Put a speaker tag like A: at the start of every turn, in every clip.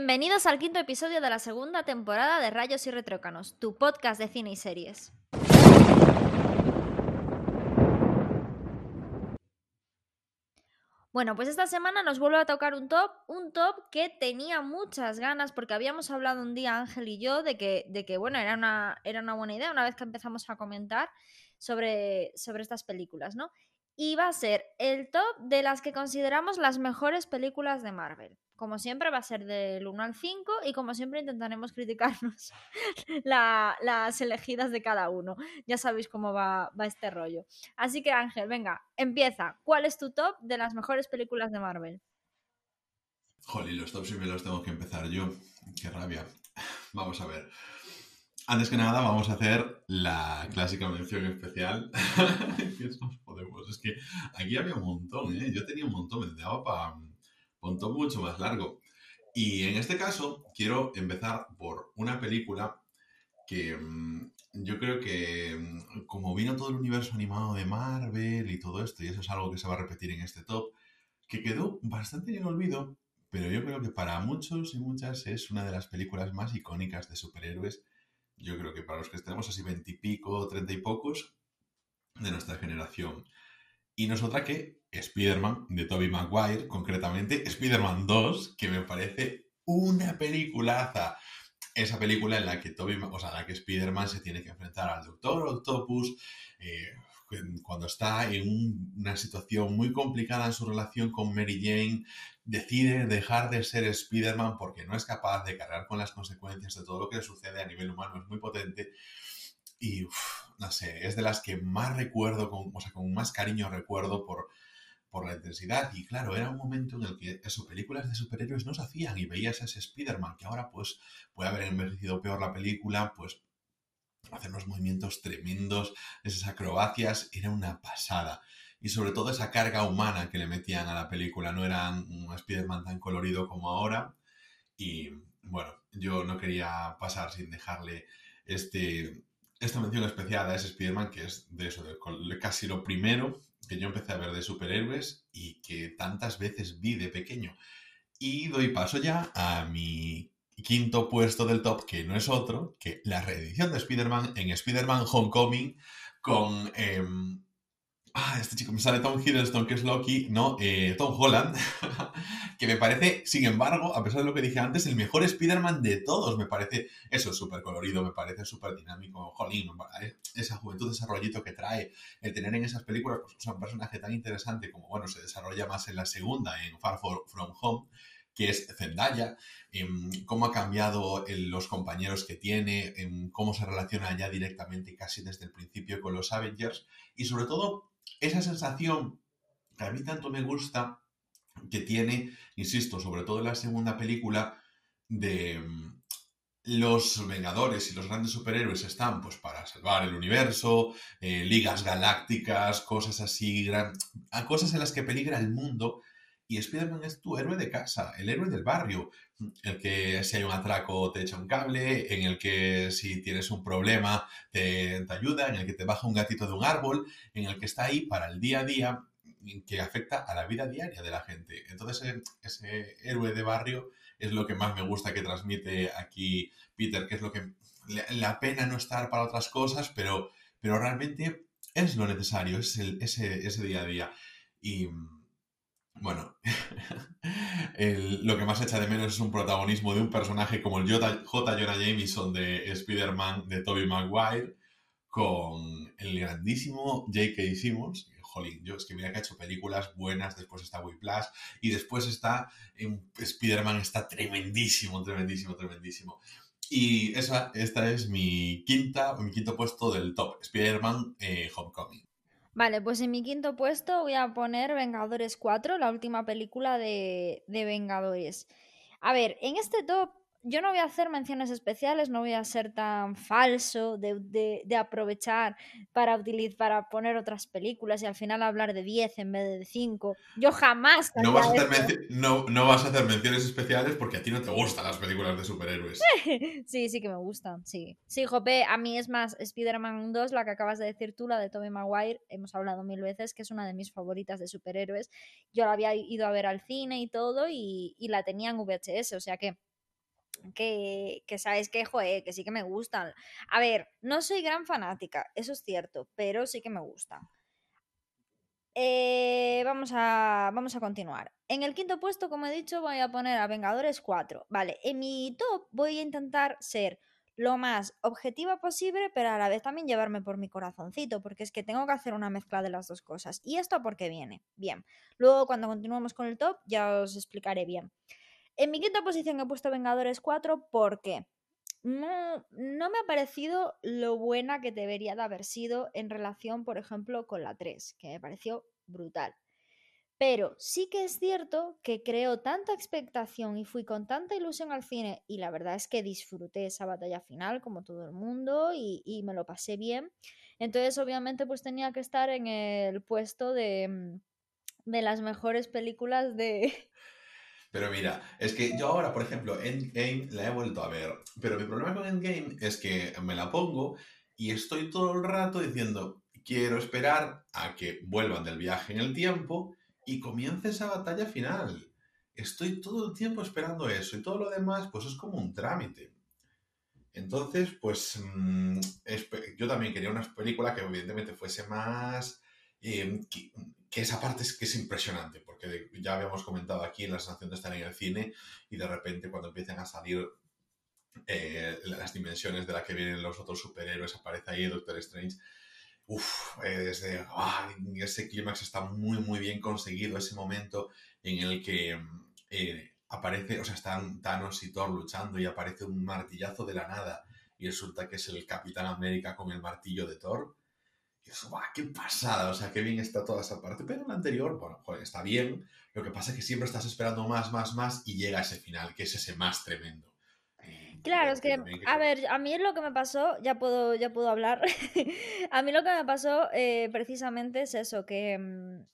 A: Bienvenidos al quinto episodio de la segunda temporada de Rayos y Retrócanos, tu podcast de cine y series. Bueno, pues esta semana nos vuelve a tocar un top, un top que tenía muchas ganas porque habíamos hablado un día Ángel y yo de que, de que bueno, era una, era una buena idea una vez que empezamos a comentar sobre, sobre estas películas, ¿no? Y va a ser el top de las que consideramos las mejores películas de Marvel. Como siempre va a ser del 1 al 5 y como siempre intentaremos criticarnos las elegidas de cada uno. Ya sabéis cómo va, este rollo. Así que Ángel, venga, empieza. ¿Cuál es tu top de las mejores películas de Marvel?
B: Jolly, los tops siempre los tengo que empezar yo. Qué rabia. Vamos a ver. Antes que nada, vamos a hacer la clásica mención especial. Es que aquí había un montón, ¿eh? Yo tenía un montón, me daba para un top mucho más largo. Y en este caso, quiero empezar por una película que mm, yo creo que, mm, como vino todo el universo animado de Marvel y todo esto, y eso es algo que se va a repetir en este top, que quedó bastante en olvido, pero yo creo que para muchos y muchas es una de las películas más icónicas de superhéroes yo creo que para los que estemos así veintipico, treinta y pocos de nuestra generación. Y no es otra que Spider-Man de Tobey Maguire, concretamente Spider-Man 2, que me parece una peliculaza. Esa película en la que Toby, o sea, la que Spider-Man se tiene que enfrentar al Doctor Octopus, eh, cuando está en una situación muy complicada en su relación con Mary Jane, decide dejar de ser Spider-Man porque no es capaz de cargar con las consecuencias de todo lo que sucede a nivel humano, es muy potente. Y, no sé, es de las que más recuerdo, o sea, con más cariño recuerdo por, por la intensidad. Y claro, era un momento en el que eso, películas de superhéroes no se hacían y veías a ese Spider-Man que ahora pues puede haber envejecido peor la película, pues hacer unos movimientos tremendos, esas acrobacias, era una pasada. Y sobre todo esa carga humana que le metían a la película, no era un Spider-Man tan colorido como ahora. Y bueno, yo no quería pasar sin dejarle este, esta mención especial a ese Spider-Man que es de eso, de casi lo primero que yo empecé a ver de superhéroes y que tantas veces vi de pequeño. Y doy paso ya a mi quinto puesto del top, que no es otro que la reedición de Spider-Man en Spider-Man Homecoming con... Em, ah, este chico me sale Tom Hiddleston, que es Loki, ¿no? Eh, Tom Holland, que me parece, sin embargo, a pesar de lo que dije antes, el mejor Spider-Man de todos. Me parece, eso, súper colorido, me parece súper dinámico. Jolín, esa juventud, ese rollito que trae, el tener en esas películas pues, un personaje tan interesante como, bueno, se desarrolla más en la segunda, en Far From Home, que es Zendaya, en cómo ha cambiado los compañeros que tiene, en cómo se relaciona ya directamente casi desde el principio con los Avengers y sobre todo esa sensación que a mí tanto me gusta que tiene, insisto, sobre todo en la segunda película de mm, los Vengadores y los grandes superhéroes están pues para salvar el universo, eh, ligas galácticas, cosas así, gran... cosas en las que peligra el mundo y Spider-Man es tu héroe de casa, el héroe del barrio, el que si hay un atraco te echa un cable, en el que si tienes un problema te, ayuda, en el que te baja un gatito de un árbol, en el que está ahí para el día a día que afecta a la vida diaria de la gente. Entonces ese, héroe de barrio es lo que más me gusta que transmite aquí Peter, que es lo que la pena no estar para otras cosas, pero, pero realmente es lo necesario, es el, ese, ese día a día. Y bueno, lo que más echa de menos es un protagonismo de un personaje como el J. Jonah Jameson de Spider-Man de Tobey Maguire con el grandísimo J.K. Simmons. Jolín, yo es que mira que ha hecho películas buenas, después está Whiplash y después está Spider-Man, está tremendísimo, tremendísimo, tremendísimo. Y esa, esta es mi quinta, mi quinto puesto del top, Spider-Man eh, Homecoming.
A: Vale, pues en mi quinto puesto voy a poner Vengadores 4, la última película de, de Vengadores. A ver, en este top yo no voy a hacer menciones especiales, no voy a ser tan falso de, aprovechar para, utilizar, para poner otras películas y al final hablar de 10 en vez de 5. Yo jamás...
B: No vas, a hacer no, vas a hacer menciones especiales porque a ti no te gustan las películas de superhéroes.
A: sí, sí que me gustan, sí. Sí, Jope, a mí es más Spider-Man 2, la que acabas de decir tú, la de Tobey Maguire, hemos hablado mil veces, que es una de mis favoritas de superhéroes. Yo la había ido a ver al cine y todo y, y la tenía en VHS, o sea que que, que sabéis que, joder, que sí que me gustan. A ver, no soy gran fanática, eso es cierto, pero sí que me gustan. Eh, vamos, a, vamos a continuar. En el quinto puesto, como he dicho, voy a poner a Vengadores 4. Vale, en mi top voy a intentar ser lo más objetiva posible, pero a la vez también llevarme por mi corazoncito, porque es que tengo que hacer una mezcla de las dos cosas. ¿Y esto por qué viene? Bien, luego cuando continuemos con el top ya os explicaré bien. En mi quinta posición he puesto Vengadores 4 porque no, no me ha parecido lo buena que debería de haber sido en relación, por ejemplo, con la 3, que me pareció brutal. Pero sí que es cierto que creo tanta expectación y fui con tanta ilusión al cine y la verdad es que disfruté esa batalla final como todo el mundo y, y me lo pasé bien. Entonces obviamente pues tenía que estar en el puesto de, mm, de las mejores películas de,
B: Pero mira, es que yo ahora, por ejemplo, Endgame la he vuelto a ver, pero mi problema con Endgame es que me la pongo y estoy todo el rato diciendo, quiero esperar a que vuelvan del viaje en el tiempo y comience esa batalla final. Estoy todo el tiempo esperando eso y todo lo demás, pues es como un trámite. Entonces, pues mm, yo también quería una película que evidentemente fuese más... Eh, que esa parte es que es impresionante, porque ya habíamos comentado aquí la sensación de estar en el cine y de repente cuando empiezan a salir eh, las dimensiones de las que vienen los otros superhéroes, aparece ahí Doctor Strange. Uf, desde ese clímax está muy, muy bien conseguido, ese momento en el que eh, aparece, o sea, están Thanos y Thor luchando y aparece un martillazo de la nada y resulta que es el Capitán América con el martillo de Thor qué pasada, o sea, qué bien está toda esa parte. Pero la anterior, bueno, joder, está bien. Lo que pasa es que siempre estás esperando más, más, más y llega ese final, que es ese más tremendo.
A: Claro, es que, a ver, a mí lo que me pasó, ya puedo, ya puedo hablar. a mí lo que me pasó eh, precisamente es eso, que mm,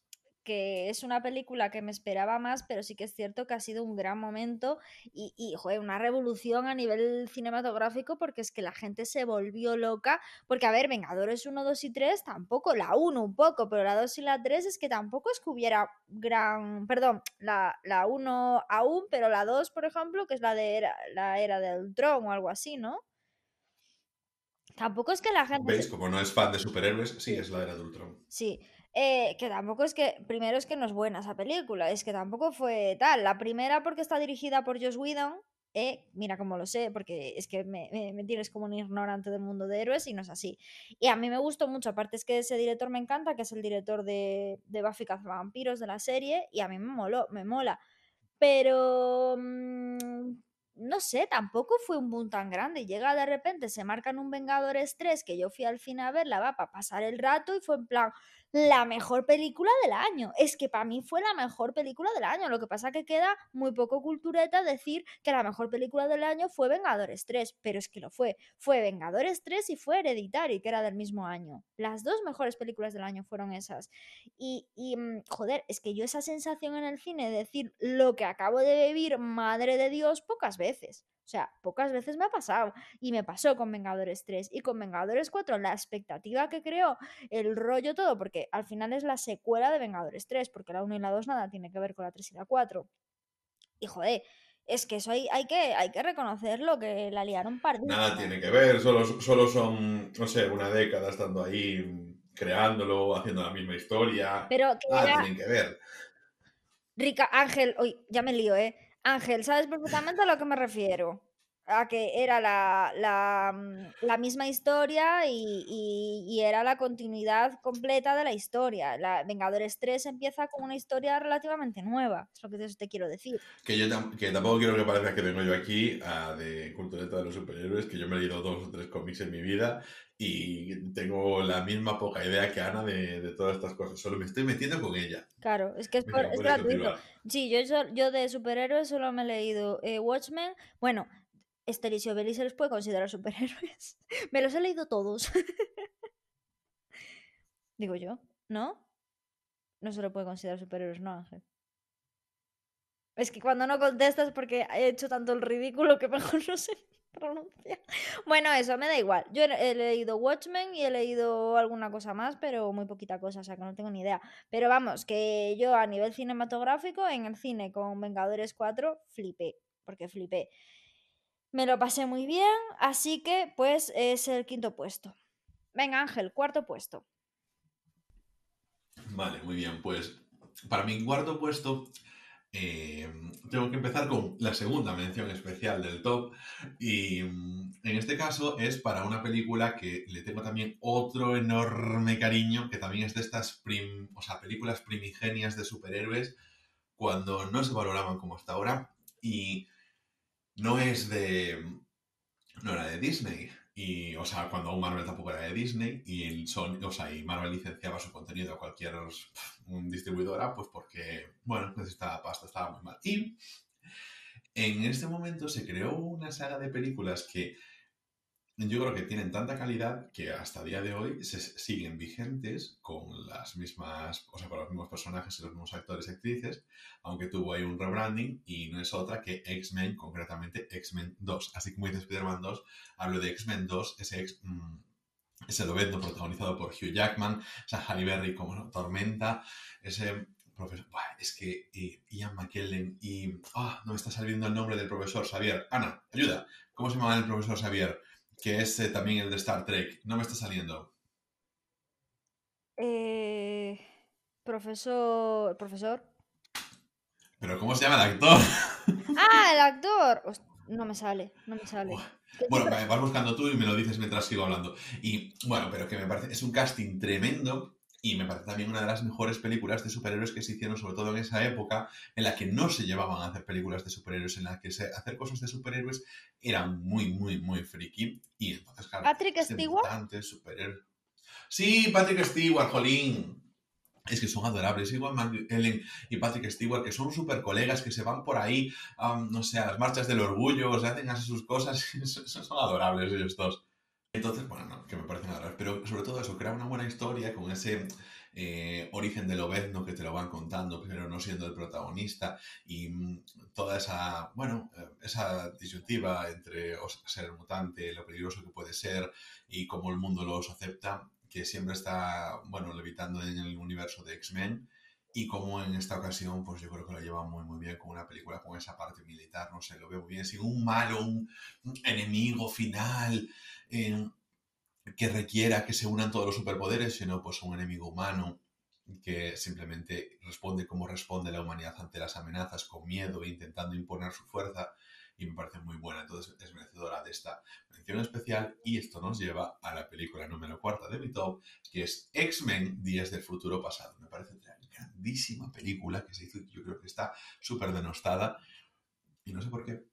A: que es una película que me esperaba más, pero sí que es cierto que ha sido un gran momento y, y joder, una revolución a nivel cinematográfico porque es que la gente se volvió loca, porque a ver, Vengadores 1, 2 y 3 tampoco, la 1 un poco, pero la 2 y la 3 es que tampoco es que hubiera gran, perdón, la, la 1 aún, pero la 2, por ejemplo, que es la de era, la era del Tron o algo así, ¿no? Tampoco es que la gente...
B: ¿Veis? Como no es fan de superhéroes, sí, es la era de Ultron.
A: Sí, eh, que tampoco es que, primero es que no es buena esa película, es que tampoco fue tal. La primera porque está dirigida por Joss Whedon, eh, mira cómo lo sé, porque es que me, me, tienes como un ignorante del mundo de héroes y no es así. Y a mí me gustó mucho, aparte es que ese director me encanta, que es el director de, de Buffy Vampiros de la serie, y a mí me moló, me mola. Pero... Mmm, no sé, tampoco fue un boom tan grande. Llega de repente, se marcan un Vengadores 3, que yo fui al cine a verla, va, para pasar el rato, y fue en plan, la mejor película del año. Es que para mí fue la mejor película del año. Lo que pasa que queda muy poco cultureta decir que la mejor película del año fue Vengadores 3, pero es que lo fue. Fue Vengadores 3 y fue Hereditary, que era del mismo año. Las dos mejores películas del año fueron esas. Y, y mm, joder, es que yo esa sensación en el cine de decir lo que acabo de vivir, madre de Dios, pocas veces. O sea, pocas veces me ha pasado. Y me pasó con Vengadores 3 y con Vengadores 4, la expectativa que creó, el rollo todo, porque al final es la secuela de Vengadores 3, porque la 1 y la 2 nada tiene que ver con la 3 y la 4. Y joder, es que eso hay, hay, que, hay que reconocerlo, que la liaron pardísima.
B: Nada tiene que ver, solo, solo son, no sé, una década estando ahí creándolo, haciendo la misma historia.
A: Pero
B: que nada tienen que ver.
A: Rica, Ángel, hoy ya me lío, ¿eh? Ángel, sabes perfectamente a lo que me refiero. A que era la, la, mm, misma historia y, era la continuidad completa de la historia. La Vengadores 3 empieza con una historia relativamente nueva, es lo que te quiero decir.
B: Que yo que tampoco quiero que parezca que vengo yo aquí a de cultureta de los superhéroes, que yo me he leído dos o tres cómics en mi vida y tengo la misma poca idea que Ana de, todas estas cosas. Solo me estoy metiendo con ella.
A: Claro, es que es, gratuito. Sí, yo, yo de superhéroes solo me he leído eh, Watchmen. Bueno, Asterix y Obelix se les puede considerar superhéroes. me los he leído todos. Digo yo, ¿no? No se lo puede considerar superhéroes, ¿no, Ángel? Es que cuando no contestas porque he hecho tanto el ridículo que mejor no sé pronuncia. Bueno, eso me da igual. Yo he, leído Watchmen y he leído alguna cosa más, pero muy poquita cosa, o sea que no tengo ni idea. Pero vamos, que yo a nivel cinematográfico, en el cine con Vengadores 4, flipé, porque flipé. Me lo pasé muy bien, así que pues es el quinto puesto. Venga Ángel, cuarto puesto.
B: Vale, muy bien. Pues para mi cuarto puesto eh, tengo que empezar con la segunda mención especial del top y mm, en este caso es para una película que le tengo también otro enorme cariño, que también es de estas o sea, películas primigenias de superhéroes cuando no se valoraban como hasta ahora y no es de... no era de Disney, y, o sea, cuando aún Marvel tampoco era de Disney y, el Sony, o sea, y Marvel licenciaba su contenido a cualquier distribuidora, pues porque, bueno, necesitaba pasta, estaba muy mal. Y en este momento se creó una saga de películas que yo creo que tienen tanta calidad que hasta día de hoy se siguen vigentes con las mismas, o sea, con los mismos personajes y los mismos actores y actrices, aunque tuvo ahí un rebranding y no es otra que X-Men, concretamente X-Men 2. Así como dice Spider-Man 2, hablo de X-Men 2, ese X, mmm, ese Lovendo protagonizado por Hugh Jackman, esa Halle Berry como Tormenta, ese profesor, es que eh, Ian McKellen y, ah, no me está saliendo el nombre del profesor Xavier. Ana, ayuda, ¿cómo se llama el profesor Xavier? Que es eh, también el de Star Trek. No me está saliendo.
A: Eh, profesor. Profesor.
B: ¿Pero cómo se llama el actor?
A: ¡Ah, el actor! No me sale, no me sale.
B: Bueno, vas buscando tú y me lo dices mientras sigo hablando. Y bueno, pero que me parece, es un casting tremendo y me parece también una de las mejores películas de superhéroes que se hicieron, sobre todo en esa época en la que no se llevaban a hacer películas de superhéroes, en la que hacer cosas de superhéroes era muy, muy, muy friki. Y entonces, claro,
A: Patrick Stewart.
B: Sí, Patrick Stewart, jolín. Es que son adorables, igual Ellen y Patrick Stewart, que son super colegas, que se van por ahí, no sé, a las marchas del orgullo, se hacen así sus cosas, son adorables ellos dos. Entonces, bueno, no, que me parecen adorables, pero sobre todo eso, crea una buena historia con ese eh, origen del obezno que te lo van contando, pero no siendo el protagonista, y mm, toda esa, bueno, eh, esa disyuntiva entre ser mutante, lo peligroso que puede ser y cómo el mundo los acepta, que siempre está, bueno, levitando en el universo de X-Men. Y como en esta ocasión, pues yo creo que lo lleva muy, muy bien con una película con esa parte militar, no sé, lo veo muy bien, sin un malo, un enemigo final, que requiera que se unan todos los superpoderes, sino pues un enemigo humano que simplemente responde como responde la humanidad ante las amenazas, con miedo e intentando imponer su fuerza, y me parece muy buena. Entonces es merecedora de esta mención especial y esto nos lleva a la película número cuarta de mi top, que es X-Men Días del Futuro Pasado. Me parece una grandísima película que se hizo, yo creo que está súper denostada y no sé por qué,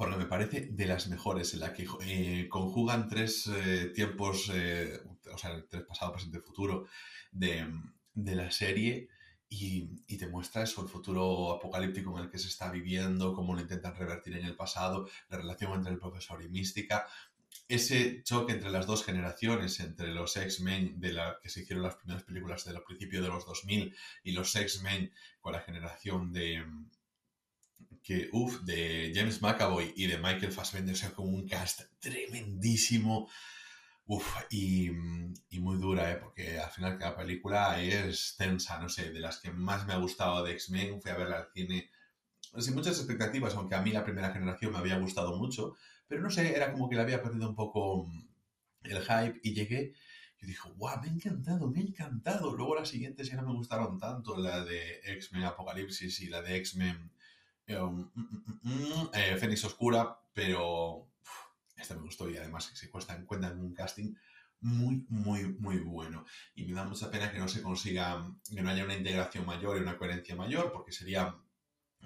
B: porque me parece de las mejores, en la que eh, conjugan tres eh, tiempos, eh, o sea, tres pasado, presente, futuro de, la serie y, te muestra eso, el futuro apocalíptico en el que se está viviendo, cómo lo intentan revertir en el pasado, la relación entre el profesor y Mística, ese choque entre las dos generaciones, entre los X-Men de la que se hicieron las primeras películas de los principios de los 2000 y los X-Men con la generación de que, uff, de James McAvoy y de Michael Fassbender, o sea, como un cast tremendísimo. Uf, y, muy dura, ¿eh? porque al final cada película es tensa, no sé, de las que más me ha gustado de X-Men, fui a verla al cine sin muchas expectativas, aunque a mí la primera generación me había gustado mucho, pero no sé, era como que le había perdido un poco mm, el hype y llegué y dije, guau, me ha encantado, me ha encantado. Luego las siguientes ya no me gustaron tanto, la de X-Men Apocalipsis y la de X-Men Um, Fénix Oscura, pero este me gustó y además se cuesta en cuenta en un casting muy, muy, muy bueno. Y me da mucha pena que no se consiga, que no haya una integración mayor y una coherencia mayor, porque sería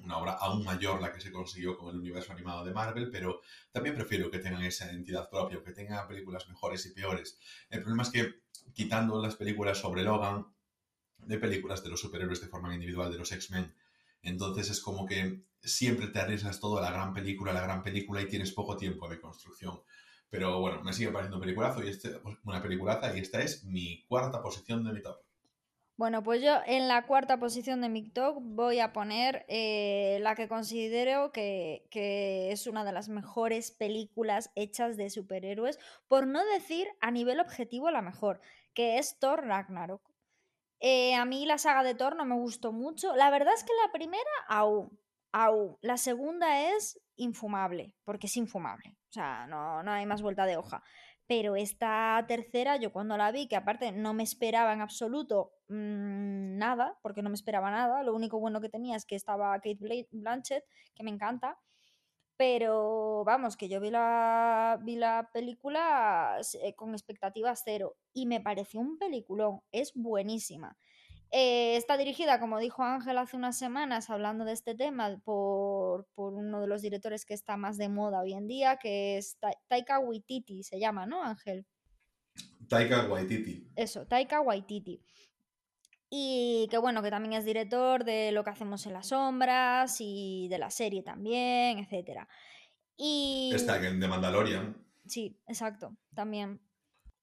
B: una obra aún mayor la que se consiguió con el universo animado de Marvel, pero también prefiero que tengan esa identidad propia, que tengan películas mejores y peores. El problema es que, quitando las películas sobre Logan, de películas de los superhéroes de forma individual de los X-Men, entonces es como que siempre te arriesgas todo a la gran película, a la gran película y tienes poco tiempo de construcción. Pero bueno, me sigue pareciendo un peliculazo y este, una peliculaza y esta es mi cuarta posición de mi top.
A: Bueno, pues yo en la cuarta posición de mi top voy a poner eh, la que considero que, es una de las mejores películas hechas de superhéroes, por no decir a nivel objetivo la mejor, que es Thor Ragnarok. Eh, a mí la saga de Thor no me gustó mucho. La verdad es que la primera aún, aún. La segunda es infumable, porque es infumable. O sea, no, no hay más vuelta de hoja. Pero esta tercera, yo cuando la vi, que aparte no me esperaba en absoluto mm, nada, porque no me esperaba nada, lo único bueno que tenía es que estaba Kate Blanchett, que me encanta, pero vamos, que yo vi la, vi la película eh, con expectativas cero y me pareció un peliculón, es buenísima. Eh, está dirigida, como dijo Ángel hace unas semanas, hablando de este tema, por, uno de los directores que está más de moda hoy en día, que es Taika Waititi, se llama, ¿no, Ángel?
B: Taika Waititi.
A: Eso, Taika Waititi. Y que bueno, que también es director de Lo que hacemos en las sombras y de la serie también, etc. Y...
B: Está de Mandalorian.
A: Sí, exacto, también.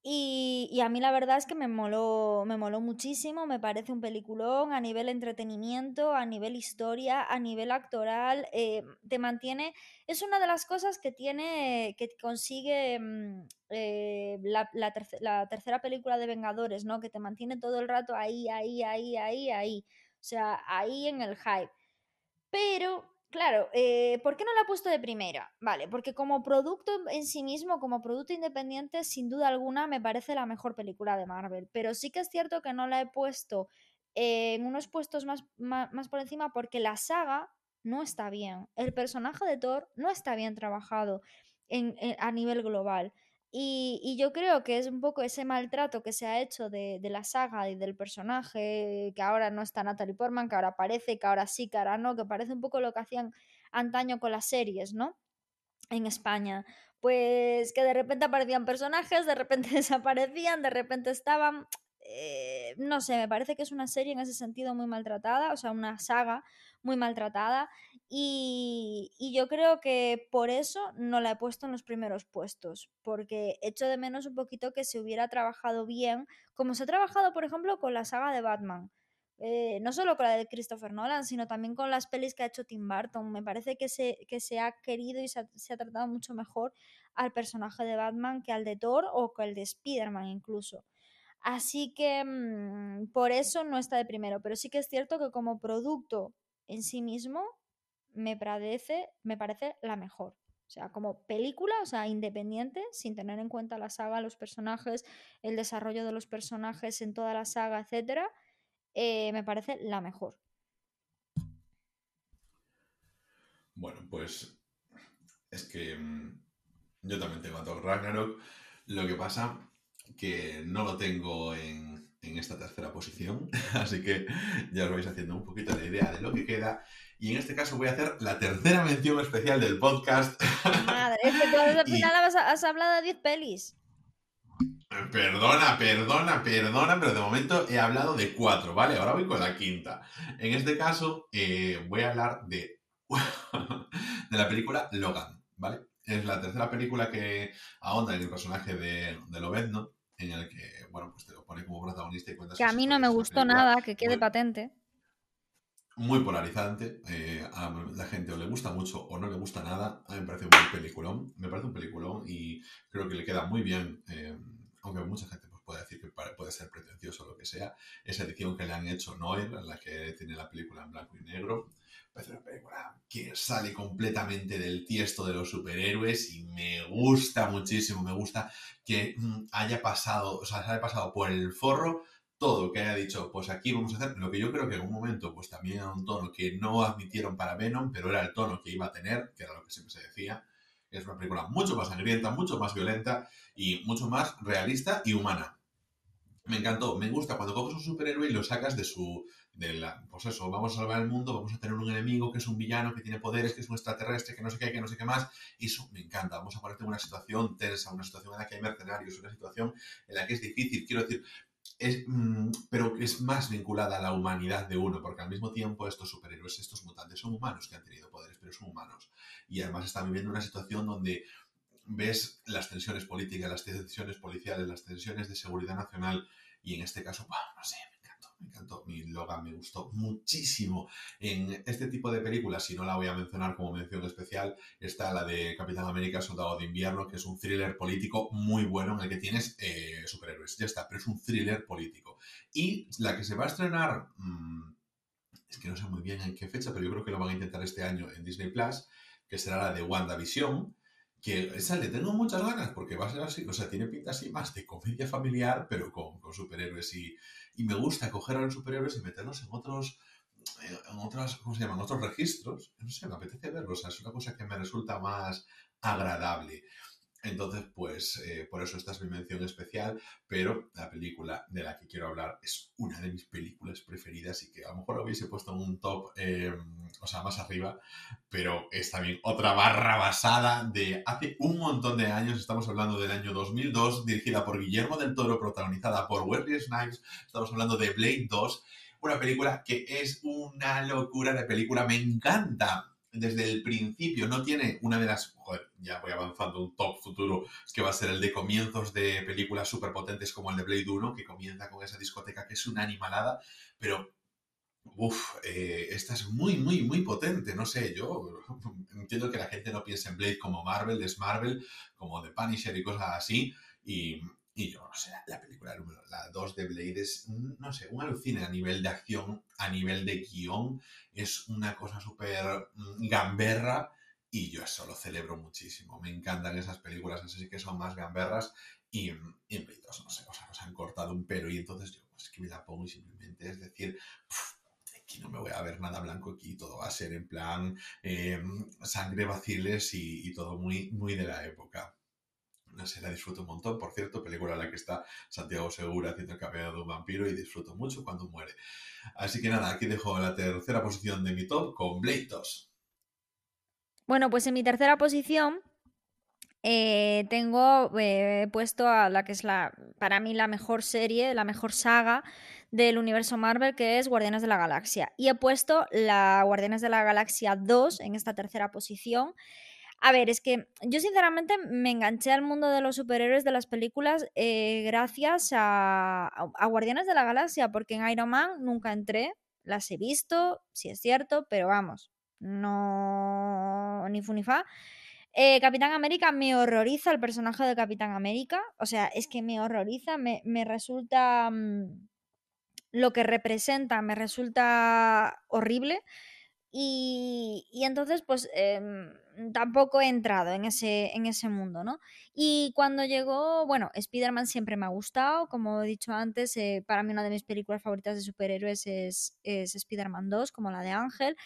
A: Y, a mí la verdad es que me moló, me moló muchísimo, me parece un peliculón a nivel entretenimiento, a nivel historia, a nivel actoral, eh, te mantiene, es una de las cosas que tiene, que consigue mm, eh, la, tercera película de Vengadores, ¿no? Que te mantiene todo el rato ahí, ahí, ahí, ahí, ahí, o sea, ahí en el hype. Pero Claro, eh, ¿por qué no la he puesto de primera? Vale, porque como producto en sí mismo, como producto independiente, sin duda alguna me parece la mejor película de Marvel. Pero sí que es cierto que no la he puesto en unos puestos más, más, por encima porque la saga no está bien. El personaje de Thor no está bien trabajado a nivel global. Y, yo creo que es un poco ese maltrato que se ha hecho de, la saga y del personaje, que ahora no está Natalie Portman, que ahora aparece, que ahora sí, que ahora no, que parece un poco lo que hacían antaño con las series, ¿no? En España. Pues que de repente aparecían personajes, de repente desaparecían, de repente estaban... Eh, no sé, me parece que es una serie en ese sentido muy maltratada, o sea, una saga muy maltratada y, yo creo que por eso no la he puesto en los primeros puestos, porque echo de menos un poquito que se hubiera trabajado bien, como se ha trabajado, por ejemplo, con la saga de Batman. Eh, no solo con la de Christopher Nolan, sino también con las pelis que ha hecho Tim Burton. Me parece que se, que se ha querido y se ha, tratado mucho mejor al personaje de Batman que al de Thor o que al de Spider-Man incluso. Así que mm, por eso no está de primero, pero sí que es cierto que como producto en sí mismo me parece, me parece la mejor. O sea, como película, o sea, independiente, sin tener en cuenta la saga, los personajes, el desarrollo de los personajes en toda la saga, etcétera, eh, me parece la mejor.
B: Bueno, pues es que mm, yo también tengo a Thor Ragnarok. Lo que pasa que no lo tengo en, en esta tercera posición, así que ya os vais haciendo un poquito la idea de lo que queda. Y en este caso voy a hacer la tercera mención especial del podcast.
A: Madre, es que al final has, hablado de 10 pelis.
B: Perdona, perdona, perdona, pero de momento he hablado de cuatro, ¿vale? Ahora voy con la quinta. En este caso eh, voy a hablar de, de la película Logan, ¿vale? Es la tercera película que ahonda en el personaje de, de Lobezno, en el que, bueno, pues te lo pone como protagonista y cuentas...
A: Que a mí no me gustó nada, que quede patente
B: muy polarizante. Eh, a la gente o le gusta mucho o no le gusta nada. Me parece un peliculón. Me parece un peliculón y creo que le queda muy bien, eh, aunque mucha gente pues, puede decir que puede ser pretencioso o lo que sea. Esa edición que le han hecho en la que tiene la película en blanco y negro, parece una película que sale completamente del tiesto de los superhéroes y me gusta muchísimo. Me gusta que mm, haya pasado, o sea, haya pasado por el forro todo que haya dicho, pues aquí vamos a hacer lo que yo creo que en un momento, pues también era un tono que no admitieron para Venom, pero era el tono que iba a tener, que era lo que siempre se decía. Es una película mucho más sangrienta, mucho más violenta y mucho más realista y humana. Me encantó, me gusta cuando coges un superhéroe y lo sacas de su. De la, pues eso, vamos a salvar el mundo, vamos a tener un enemigo que es un villano, que tiene poderes, que es un extraterrestre, que no sé qué, que no sé qué más. Y eso me encanta. Vamos a ponerte en una situación tensa, una situación en la que hay mercenarios, una situación en la que es difícil. Quiero decir, es, mm, pero es más vinculada a la humanidad de uno, porque al mismo tiempo estos superhéroes, estos mutantes son humanos que han tenido poderes, pero son humanos. Y además están viviendo una situación donde ves las tensiones políticas, las tensiones policiales, las tensiones de seguridad nacional, y en este caso, no sé, me encantó. Mi Logan me gustó muchísimo. En este tipo de películas, si no la voy a mencionar como mención especial, está la de Capitán América, Soldado de Invierno, que es un thriller político muy bueno en el que tienes eh, superhéroes. Ya está, pero es un thriller político. Y la que se va a estrenar, mm, es que no sé muy bien en qué fecha, pero yo creo que lo van a intentar este año en Disney Plus, que será la de WandaVision, que esa le tengo muchas ganas porque va a ser así, o sea, tiene pinta así más de comedia familiar, pero con, con superhéroes y, y, me gusta coger a los superhéroes y meterlos en otros, en otras, ¿cómo se llaman? Otros registros. No sé, me apetece verlos, o sea, es una cosa que me resulta más agradable. Entonces, pues eh, por eso esta es mi mención especial, pero la película de la que quiero hablar es una de mis películas preferidas y que a lo mejor lo hubiese puesto en un top, eh, o sea, más arriba, pero es también otra barra basada de hace un montón de años, estamos hablando del año 2002, dirigida por Guillermo del Toro, protagonizada por Wesley Snipes, estamos hablando de Blade 2, una película que es una locura de película, me encanta desde el principio, no tiene una de las, joder, ya voy avanzando un top futuro, que va a ser el de comienzos de películas súper potentes como el de Blade 1, que comienza con esa discoteca que es una animalada, pero, uff, eh, esta es muy, muy, muy potente, no sé, yo entiendo que la gente no piensa en Blade como Marvel, es Marvel, como The Punisher y cosas así, y, y yo, no sé, la película número, la 2 de Blade es, no sé, un alucine a nivel de acción, a nivel de guion, es una cosa súper mm, gamberra y yo eso lo celebro muchísimo. Me encantan esas películas, así que son más gamberras y, y Blade 2, no sé, o sea, nos han cortado un pelo y entonces yo, pues que me la pongo y simplemente es decir, aquí no me voy a ver nada blanco, aquí todo va a ser en plan eh, sangre vaciles y, y todo muy, muy de la época no sé, la disfruto un montón. Por cierto, película en la que está Santiago Segura haciendo el cameo de un vampiro y disfruto mucho cuando muere. Así que nada, aquí dejo la tercera posición de mi top con Blade 2.
A: Bueno, pues en mi tercera posición eh, tengo eh, puesto a la que es la, para mí la mejor serie, la mejor saga del universo Marvel, que es Guardianes de la Galaxia. Y he puesto la Guardianes de la Galaxia 2 en esta tercera posición. A ver, es que yo sinceramente me enganché al mundo de los superhéroes de las películas eh, gracias a, Guardianes de la Galaxia, porque en Iron Man nunca entré, las he visto, sí es cierto, pero vamos, no ni fu ni fa. Eh, Capitán América me horroriza el personaje de Capitán América, o sea, es que me horroriza, me, me resulta... Mmm, lo que representa me resulta horrible. Y, y entonces, pues eh, tampoco he entrado en ese, en ese mundo, ¿no? Y cuando llegó, bueno, Spider-Man siempre me ha gustado, como he dicho antes, eh, para mí una de mis películas favoritas de superhéroes es, es Spider-Man 2, como la de Ángel.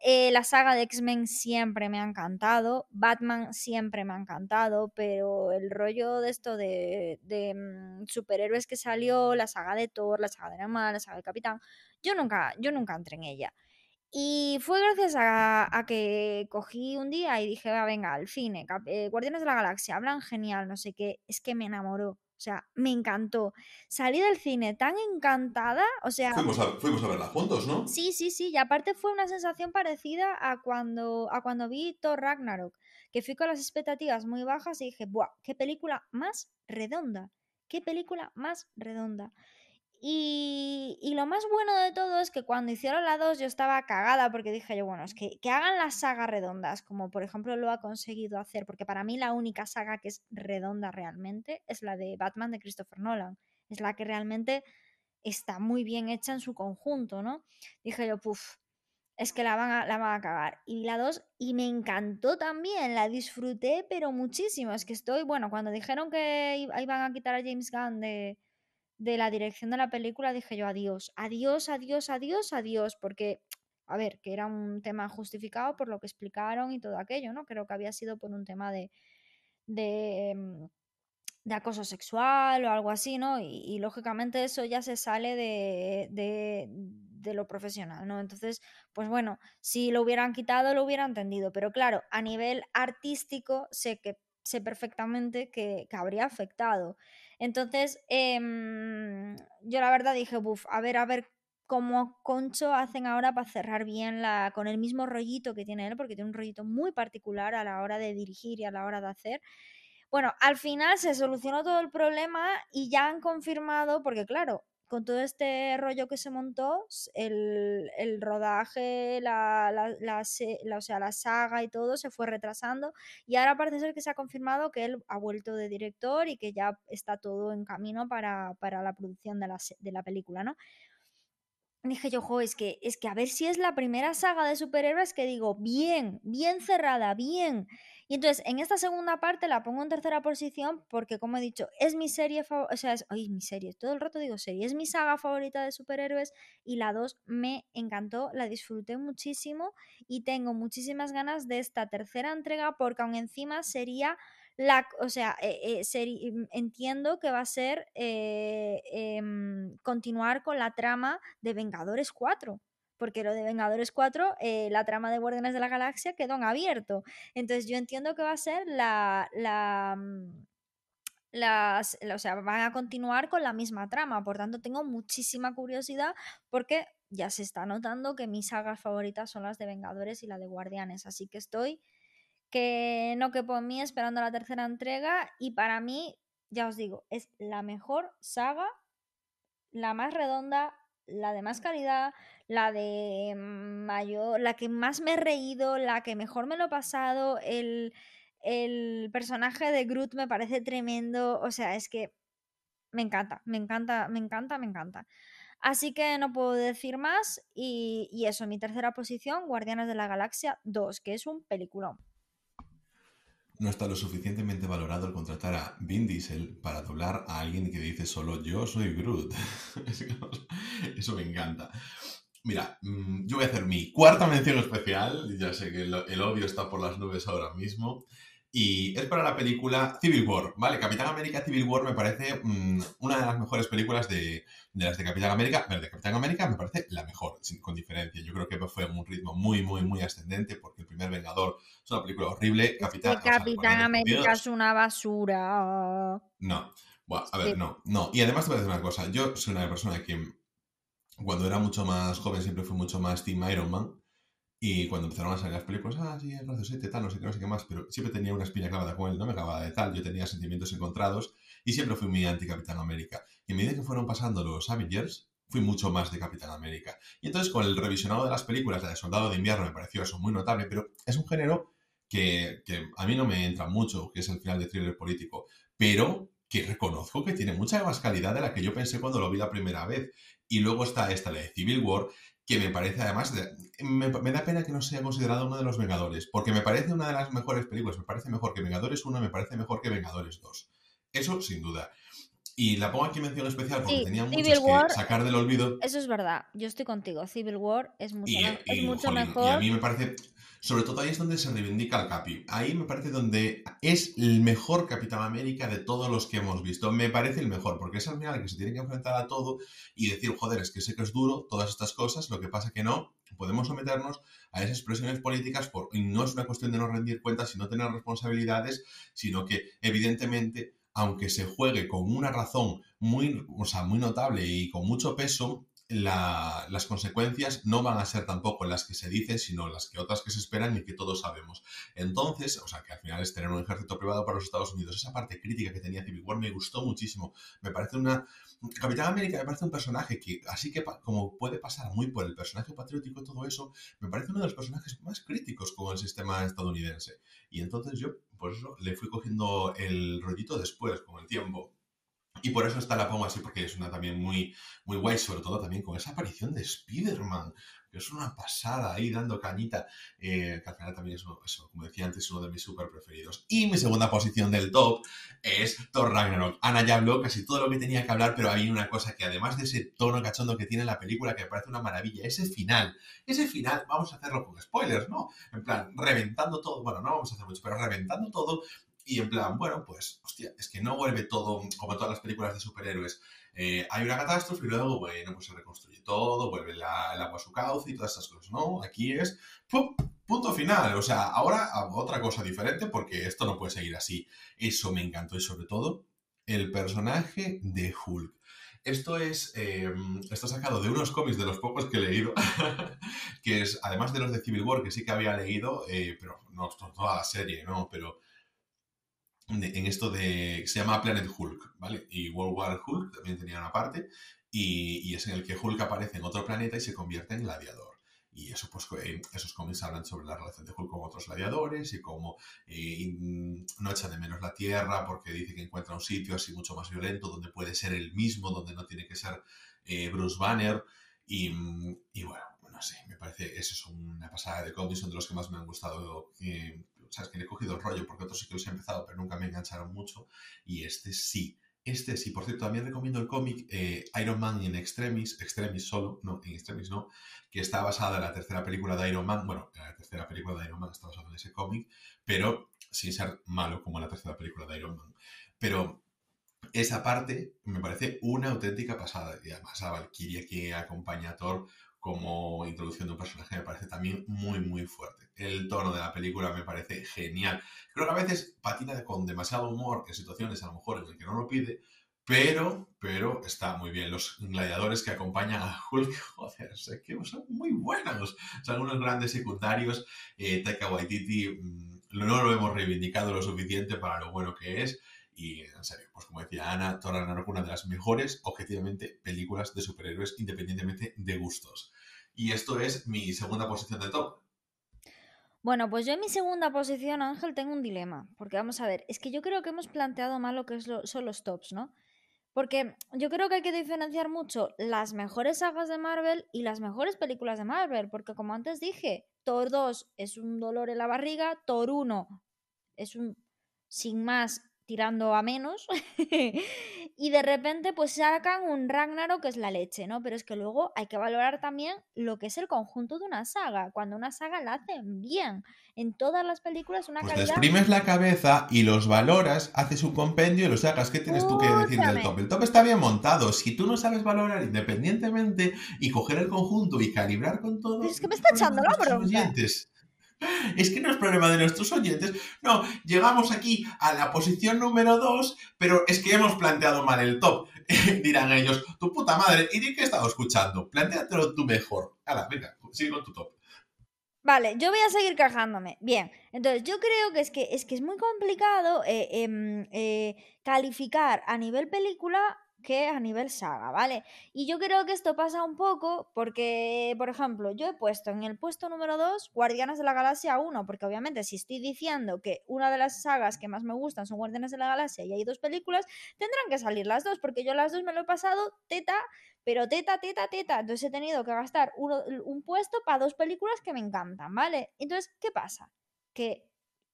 A: Eh, la saga de X-Men siempre me ha encantado, Batman siempre me ha encantado, pero el rollo de esto de, de mm, superhéroes que salió, la saga de Thor, la saga de Man, la saga de Capitán, yo nunca, yo nunca entré en ella. Y fue gracias a, a, que cogí un día y dije, va, venga, al cine, eh, Guardianes de la Galaxia, hablan genial, no sé qué, es que me enamoró. O sea, me encantó. Salí del cine tan encantada, o sea...
B: Fuimos a, fuimos a verla juntos, ¿no?
A: Sí, sí, sí, y aparte fue una sensación parecida a cuando, a cuando vi Thor Ragnarok, que fui con las expectativas muy bajas y dije, ¡buah! ¡Qué película más redonda! ¡Qué película más redonda! Y, lo más bueno de todo es que cuando hicieron la 2 yo estaba cagada porque dije yo, bueno, es que, que hagan las sagas redondas, como por ejemplo lo ha conseguido hacer, porque para mí la única saga que es redonda realmente es la de Batman de Christopher Nolan. Es la que realmente está muy bien hecha en su conjunto, ¿no? Dije yo, puff, es que la van a, la van a cagar. Y la 2, y me encantó también, la disfruté, pero muchísimo. Es que estoy, bueno, cuando dijeron que iban a quitar a James Gunn de de la dirección de la película dije yo adiós, adiós, adiós, adiós, adiós, porque, a ver, que era un tema justificado por lo que explicaron y todo aquello, ¿no? Creo que había sido por un tema de, de, mm, de acoso sexual o algo así, ¿no? Y, y lógicamente eso ya se sale de, de, de, lo profesional, ¿no? Entonces, pues bueno, si lo hubieran quitado lo hubiera entendido, pero claro, a nivel artístico sé que sé perfectamente que, que habría afectado. Entonces, eh, yo la verdad dije, buf, a ver, a ver cómo Concho hacen ahora para cerrar bien la, con el mismo rollito que tiene él, porque tiene un rollito muy particular a la hora de dirigir y a la hora de hacer. Bueno, al final se solucionó todo el problema y ya han confirmado, porque claro, con todo este rollo que se montó, el, el rodaje, la, la, la, o sea, la saga y todo se fue retrasando y ahora parece ser que se ha confirmado que él ha vuelto de director y que ya está todo en camino para, para la producción de la, de la película, ¿no? Dije yo, jo, es que, es que a ver si es la primera saga de superhéroes que digo, bien, bien cerrada, bien. Y entonces, en esta segunda parte la pongo en tercera posición porque, como he dicho, es mi serie favorita, o sea, es, mi serie, todo el rato digo serie, es mi saga favorita de superhéroes y la 2 me encantó, la disfruté muchísimo y tengo muchísimas ganas de esta tercera entrega porque aún encima sería la, o sea, eh, eh, mm, entiendo que va a ser eh, em, continuar con la trama de Vengadores 4 porque lo de Vengadores 4, la trama de Guardianes de la Galaxia quedó en abierto. Entonces yo entiendo que va a ser la, la, mm, las, o sea, van a continuar con la misma trama. Por tanto, tengo muchísima curiosidad porque ya se está notando que mis sagas favoritas son las de Vengadores y la de Guardianes. Así que estoy que no quepo en mí esperando la tercera entrega y para mí, ya os digo, es la mejor saga, la más redonda, la de más calidad, la de mayor, la que más me he reído, la que mejor me lo he pasado, el, el personaje de Groot me parece tremendo, o sea, es que me encanta, me encanta, me encanta, me encanta. Así que no puedo decir más y, y eso, mi tercera posición, Guardianes de la Galaxia 2, que es un peliculón
B: no está lo suficientemente valorado el contratar a Vin Diesel para doblar a alguien que dice solo yo soy Groot. Eso me encanta. Mira, mm, yo voy a hacer mi cuarta mención especial. Ya sé que el, odio está por las nubes ahora mismo. Y es para la película Civil War, ¿vale? Capitán América Civil War me parece mm, una de las mejores películas de, las de Capitán América. Pero de Capitán América me parece la mejor, con diferencia. Yo creo que fue un ritmo muy, muy, muy ascendente porque el primer Vengador es una película horrible.
A: Capitán, Capitán América es una basura.
B: No, bueno, a ver, no, no. Y además te voy a decir una cosa. Yo soy una persona que cuando era mucho más joven siempre fui mucho más Team Iron Man. Y cuando empezaron a salir las películas, ah, sí, el 7, tal, no sé qué, no sé qué más, pero siempre tenía una espina clavada con él, no me acababa de tal, yo tenía sentimientos encontrados y siempre fui muy anti-Capitán América. Y a medida que fueron pasando los Avengers, fui mucho más de Capitán América. Y entonces con el revisionado de las películas, la de Soldado de Invierno, me pareció eso muy notable, pero es un género que, que a mí no me entra mucho, que es el final de thriller político, pero que reconozco que tiene mucha más calidad de la que yo pensé cuando lo vi la primera vez. Y luego está esta, la de Civil War, que me parece además, me, da pena que no sea considerado uno de los Vengadores, porque me parece una de las mejores películas, me parece mejor que Vengadores 1, me parece mejor que Vengadores 2. Eso sin duda. Y la pongo aquí en mención especial porque tenía muchas que sacar del olvido.
A: Eso es verdad, yo estoy contigo, Civil War es mucho, es mucho mejor. Y
B: a mí me parece, sobre todo ahí es donde se reivindica el Capi. Ahí me parece donde es el mejor Capitán América de todos los que hemos visto. Me parece el mejor, porque es al final que se tiene que enfrentar a todo y decir, joder, es que sé que es duro todas estas cosas, lo que pasa que no, podemos someternos a esas presiones políticas por, y no es una cuestión de no rendir cuentas y no tener responsabilidades, sino que evidentemente, aunque se juegue con una razón muy, o sea, muy notable y con mucho peso, las consecuencias no van a ser tampoco las que se dicen, sino las que otras que se esperan y que todos sabemos. Entonces, o sea, que al final es tener un ejército privado para los Estados Unidos. Esa parte crítica que tenía Civil War me gustó muchísimo. Me parece una... Capitán América me parece un personaje que, así que como puede pasar muy por el personaje patriótico y todo eso, me parece uno de los personajes más críticos con el sistema estadounidense. Y entonces yo, por eso, le fui cogiendo el rollito después, con el tiempo. Y por eso está la pongo así, porque es una también muy, muy guay, sobre todo también con esa aparición de Spider-Man, que es una pasada ahí dando cañita, eh, que al final también es, eso, como decía antes, uno de mis súper preferidos. Y mi segunda posición del top es Thor Ragnarok. Ana ya habló casi todo lo que tenía que hablar, pero hay una cosa que además de ese tono cachondo que tiene la película, que me parece una maravilla, ese final, ese final, vamos a hacerlo con spoilers, ¿no? En plan, reventando todo, bueno, no vamos a hacer mucho, pero reventando todo y en plan, bueno, pues, hostia, es que no vuelve todo como todas las películas de superhéroes. Eh, hay una catástrofe y luego, bueno, pues se reconstruye todo, vuelve el agua a su cauce y todas esas cosas, ¿no? Aquí es ¡pum! punto final. O sea, ahora otra cosa diferente porque esto no puede seguir así. Eso me encantó y sobre todo el personaje de Hulk. Esto es, em, está sacado de unos cómics de los pocos que he leído, que es, además de los de Civil War, que sí que había leído, eh, pero no toda la serie, ¿no? Pero en esto de. Se llama Planet Hulk, ¿vale? Y World War Hulk también tenía una parte, y, es en el que Hulk aparece en otro planeta y se convierte en gladiador. Y eso, pues, esos cómics hablan sobre la relación de Hulk con otros gladiadores y cómo eh, no echa de menos la Tierra porque dice que encuentra un sitio así mucho más violento donde puede ser el mismo, donde no tiene que ser eh, Bruce Banner. Y, y, bueno, no sé, me parece, eso es una pasada de cómics, son de los que más me han gustado. Eh, Sabes que le he cogido el rollo porque otros sí que los he empezado, pero nunca me engancharon mucho. Y este sí. Este sí, por cierto, también recomiendo el cómic eh, Iron Man in Extremis, Extremis solo, no, en Extremis no, que está basada en la tercera película de Iron Man. Bueno, la tercera película de Iron Man está basada en ese cómic, pero sin ser malo como la tercera película de Iron Man. Pero esa parte me parece una auténtica pasada. Y además a Valkyria que acompaña a Thor como introducción de un personaje me parece también muy, muy fuerte. El tono de la película me parece genial. Creo que a veces patina con demasiado humor en situaciones a lo mejor en el que no lo pide, pero, pero está muy bien. Los gladiadores que acompañan a Hulk, joder, que son muy buenos. Son unos grandes secundarios. Eh, Taika Waititi mm, no lo hemos reivindicado lo suficiente para lo bueno que es. Y en serio, pues como decía Ana, Thor Ragnarok, una de las mejores, objetivamente, películas de superhéroes, independientemente de gustos. Y esto es mi segunda posición de top.
A: Bueno, pues yo en mi segunda posición, Ángel, tengo un dilema. Porque vamos a ver, es que yo creo que hemos planteado mal lo que son los tops, ¿no? Porque yo creo que hay que diferenciar mucho las mejores sagas de Marvel y las mejores películas de Marvel. Porque como antes dije, Thor 2 es un dolor en la barriga, Thor 1 es un, sin más, tirando a menos. y de repente pues sacan un Ragnarok que es la leche, ¿no? Pero es que luego hay que valorar también lo que es el conjunto de una saga. Cuando una saga la hacen bien. En todas las películas una
B: pues exprimes la cabeza y los valoras, haces un compendio y los sacas. ¿Qué tienes tú que decir del top? El top está bien montado. Si tú no sabes valorar independientemente y coger el conjunto y calibrar con todo...
A: Es que me está echando la bronca.
B: Es que no es problema de nuestros oyentes. No, llegamos aquí a la posición número 2, pero es que hemos planteado mal el top. Dirán ellos, tu puta madre, ¿y de qué he estado escuchando? Plantéatelo tú mejor. Hala, venga, sigue con tu top.
A: Vale, yo voy a seguir cajándome. Bien, entonces yo creo que es que es, que es muy complicado eh, em, eh, calificar a nivel película que a nivel saga, ¿vale? Y yo creo que esto pasa un poco porque, por ejemplo, yo he puesto en el puesto número 2 Guardianes de la Galaxia 1, porque obviamente si estoy diciendo que una de las sagas que más me gustan son Guardianes de la Galaxia y hay dos películas, tendrán que salir las dos, porque yo las dos me lo he pasado teta, pero teta, teta, teta. Entonces he tenido que gastar un puesto para dos películas que me encantan, ¿vale? Entonces, ¿qué pasa? Que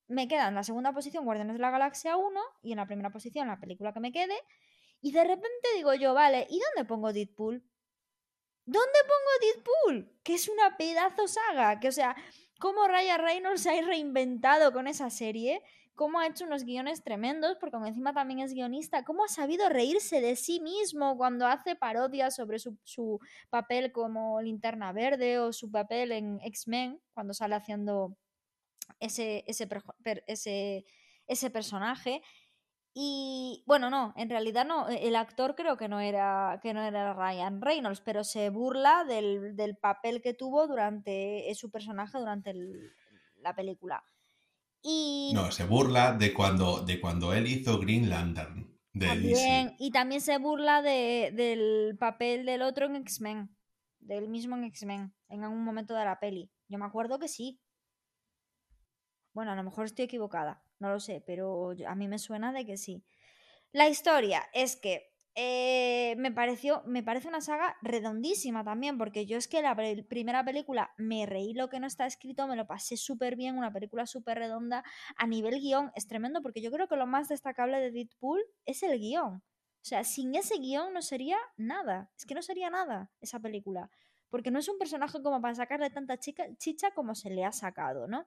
A: me queda en la segunda posición Guardianes de la Galaxia 1 y en la primera posición la película que me quede. Y de repente digo yo, vale, ¿y dónde pongo Deadpool? ¿Dónde pongo Deadpool? Que es una pedazo saga. Que, o sea, cómo Ryan Reynolds se ha reinventado con esa serie. Cómo ha hecho unos guiones tremendos, porque encima también es guionista. Cómo ha sabido reírse de sí mismo cuando hace parodias sobre su, su papel como linterna verde o su papel en X-Men, cuando sale haciendo ese, ese, ese, ese personaje. Y bueno, no, en realidad no, e, el actor creo que no era, que no era Ryan Reynolds, pero se burla del, del papel que tuvo durante su personaje durante la película. Y...
B: No, se burla de cuando, de cuando él hizo Green Lantern. De
A: también, y también se burla de, del papel del otro en X-Men, del mismo en X-Men, en algún momento de la peli. Yo me acuerdo que sí. Bueno, a lo mejor estoy equivocada. No lo sé, pero a mí me suena de que sí. La historia es que eh, me pareció, me parece una saga redondísima también, porque yo es que la primera película me reí lo que no está escrito, me lo pasé súper bien, una película súper redonda. A nivel guion es tremendo, porque yo creo que lo más destacable de Deadpool es el guion. O sea, sin ese guion no sería nada, es que no sería nada esa película, porque no es un personaje como para sacarle tanta chicha como se le ha sacado, ¿no?